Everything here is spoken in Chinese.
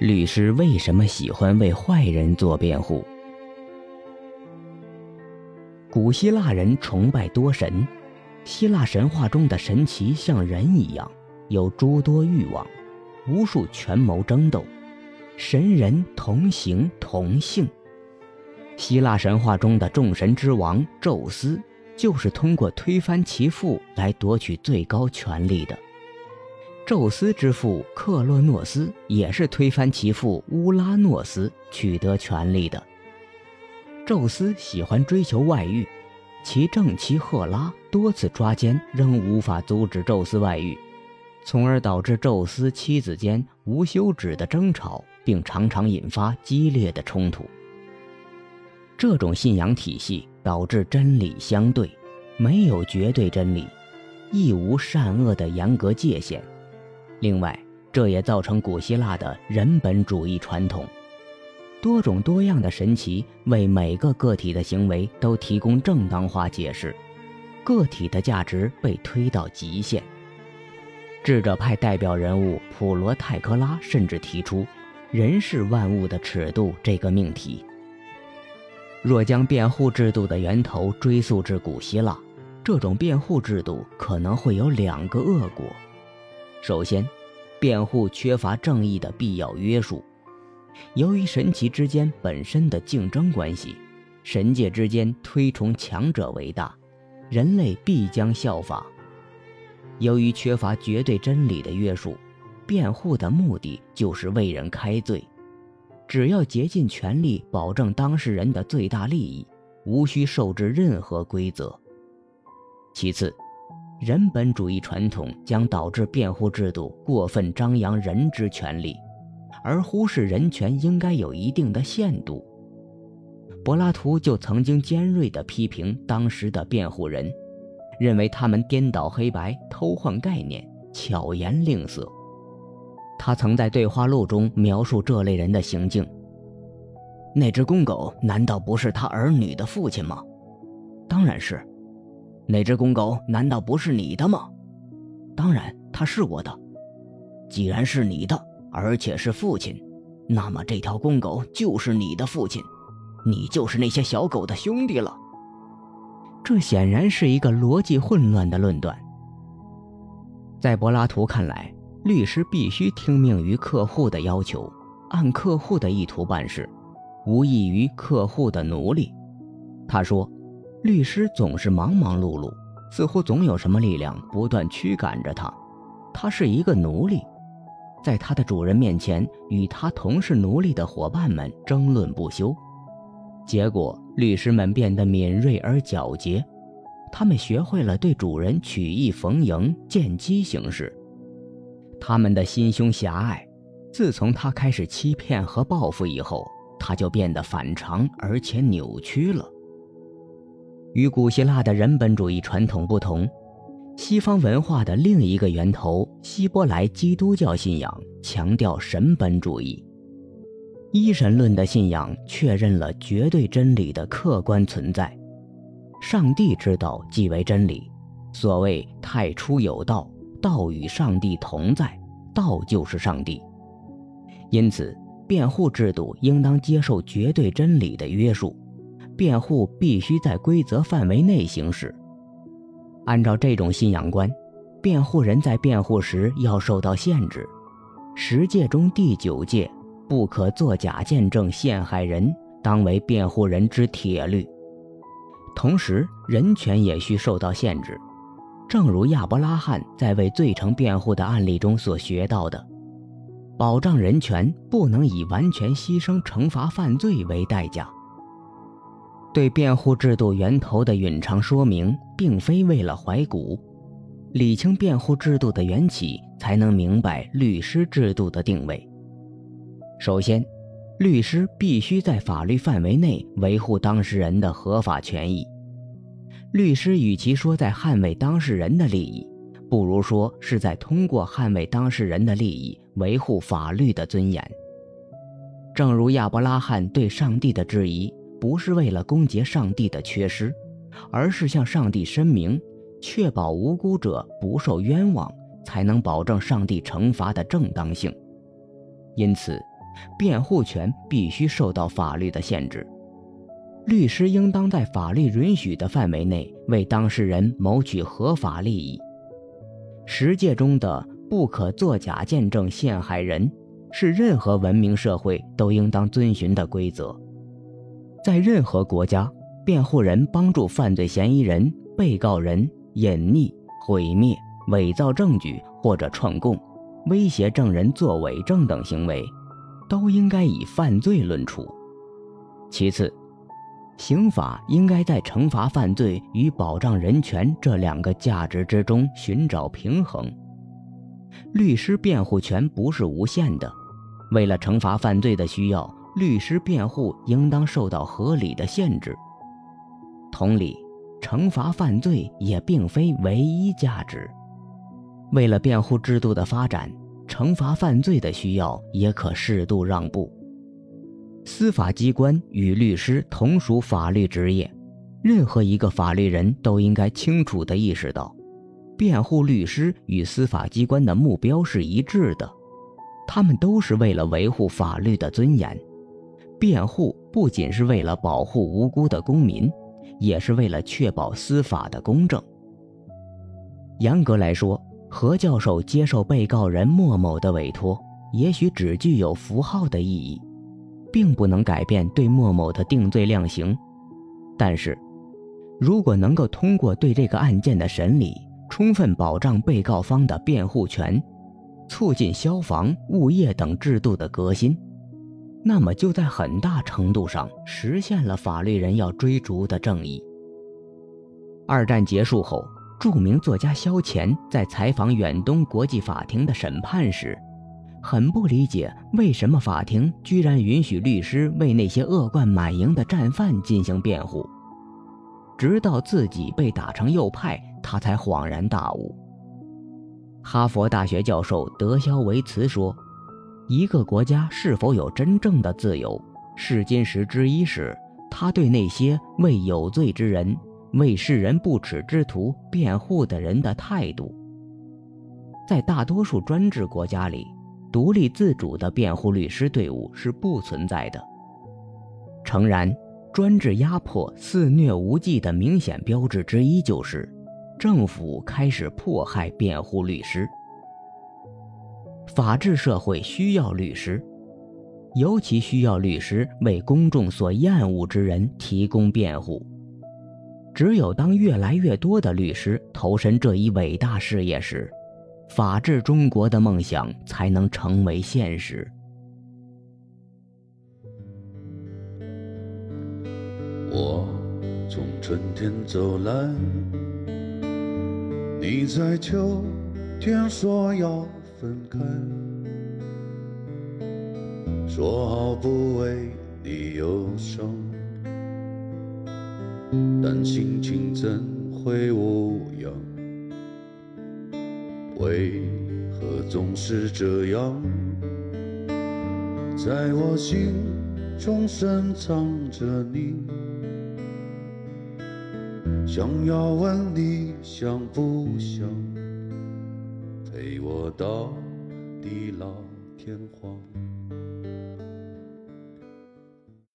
律师为什么喜欢为坏人做辩护？古希腊人崇拜多神，希腊神话中的神奇像人一样，有诸多欲望，无数权谋争斗，神人同行同姓。希腊神话中的众神之王宙斯，就是通过推翻其父来夺取最高权力的。宙斯之父克洛诺斯也是推翻其父乌拉诺斯取得权力的。宙斯喜欢追求外遇，其正妻赫拉多次抓奸，仍无法阻止宙斯外遇，从而导致宙斯妻子间无休止的争吵，并常常引发激烈的冲突。这种信仰体系导致真理相对，没有绝对真理，亦无善恶的严格界限。另外，这也造成古希腊的人本主义传统，多种多样的神奇为每个个体的行为都提供正当化解释，个体的价值被推到极限。智者派代表人物普罗泰科拉甚至提出“人是万物的尺度”这个命题。若将辩护制度的源头追溯至古希腊，这种辩护制度可能会有两个恶果。首先，辩护缺乏正义的必要约束。由于神奇之间本身的竞争关系，神界之间推崇强者为大，人类必将效法。由于缺乏绝对真理的约束，辩护的目的就是为人开罪。只要竭尽全力保证当事人的最大利益，无需受制任何规则。其次，人本主义传统将导致辩护制度过分张扬人之权利，而忽视人权应该有一定的限度。柏拉图就曾经尖锐地批评当时的辩护人，认为他们颠倒黑白、偷换概念、巧言令色。他曾在对话录中描述这类人的行径：那只公狗难道不是他儿女的父亲吗？当然是。那只公狗难道不是你的吗？当然，它是我的。既然是你的，而且是父亲，那么这条公狗就是你的父亲，你就是那些小狗的兄弟了。这显然是一个逻辑混乱的论断。在柏拉图看来，律师必须听命于客户的要求，按客户的意图办事，无异于客户的奴隶。他说。律师总是忙忙碌碌，似乎总有什么力量不断驱赶着他。他是一个奴隶，在他的主人面前，与他同是奴隶的伙伴们争论不休。结果，律师们变得敏锐而狡黠，他们学会了对主人曲意逢迎、见机行事。他们的心胸狭隘。自从他开始欺骗和报复以后，他就变得反常而且扭曲了。与古希腊的人本主义传统不同，西方文化的另一个源头——希伯来基督教信仰强调神本主义。一神论的信仰确认了绝对真理的客观存在，上帝之道即为真理。所谓“太初有道，道与上帝同在，道就是上帝”。因此，辩护制度应当接受绝对真理的约束。辩护必须在规则范围内行使。按照这种信仰观，辩护人在辩护时要受到限制。十戒中第九戒“不可作假见证陷害人”当为辩护人之铁律。同时，人权也需受到限制。正如亚伯拉罕在为罪成辩护的案例中所学到的，保障人权不能以完全牺牲惩罚犯罪为代价。对辩护制度源头的蕴藏说明，并非为了怀古，理清辩护制度的缘起，才能明白律师制度的定位。首先，律师必须在法律范围内维护当事人的合法权益。律师与其说在捍卫当事人的利益，不如说是在通过捍卫当事人的利益，维护法律的尊严。正如亚伯拉罕对上帝的质疑。不是为了攻讦上帝的缺失，而是向上帝申明，确保无辜者不受冤枉，才能保证上帝惩罚的正当性。因此，辩护权必须受到法律的限制。律师应当在法律允许的范围内为当事人谋取合法利益。十诫中的“不可作假见证陷害人”是任何文明社会都应当遵循的规则。在任何国家，辩护人帮助犯罪嫌疑人、被告人隐匿、毁灭、伪造证据或者串供、威胁证人作伪证等行为，都应该以犯罪论处。其次，刑法应该在惩罚犯罪与保障人权这两个价值之中寻找平衡。律师辩护权不是无限的，为了惩罚犯罪的需要，律师辩护应当受到合理的限制。同理，惩罚犯罪也并非唯一价值。为了辩护制度的发展，惩罚犯罪的需要也可适度让步。司法机关与律师同属法律职业，任何一个法律人都应该清楚地意识到，辩护律师与司法机关的目标是一致的，他们都是为了维护法律的尊严。辩护不仅是为了保护无辜的公民，也是为了确保司法的公正。严格来说，何教授接受被告人莫某的委托，也许只具有符号的意义。并不能改变对莫某的定罪量刑，但是，如果能够通过对这个案件的审理，充分保障被告方的辩护权，促进消防、物业等制度的革新，那么就在很大程度上实现了法律人要追逐的正义。二战结束后，著名作家萧乾在采访远东国际法庭的审判时。很不理解为什么法庭居然允许律师为那些恶贯满盈的战犯进行辩护，直到自己被打成右派，他才恍然大悟。哈佛大学教授德肖维茨说：“一个国家是否有真正的自由，试金石之一是他对那些为有罪之人、为世人不耻之徒辩护的人的态度。”在大多数专制国家里。独立自主的辩护律师队伍是不存在的。诚然，专制压迫肆虐无忌的明显标志之一就是，政府开始迫害辩护律师。法治社会需要律师，尤其需要律师为公众所厌恶之人提供辩护。只有当越来越多的律师投身这一伟大事业时，法治中国的梦想才能成为现实。我从春天走来，你在秋天说要分开，说好不为你忧伤，但心情怎会无恙？为何总是这样，在我心中深藏着你？想要问你想不想陪我到地老天荒？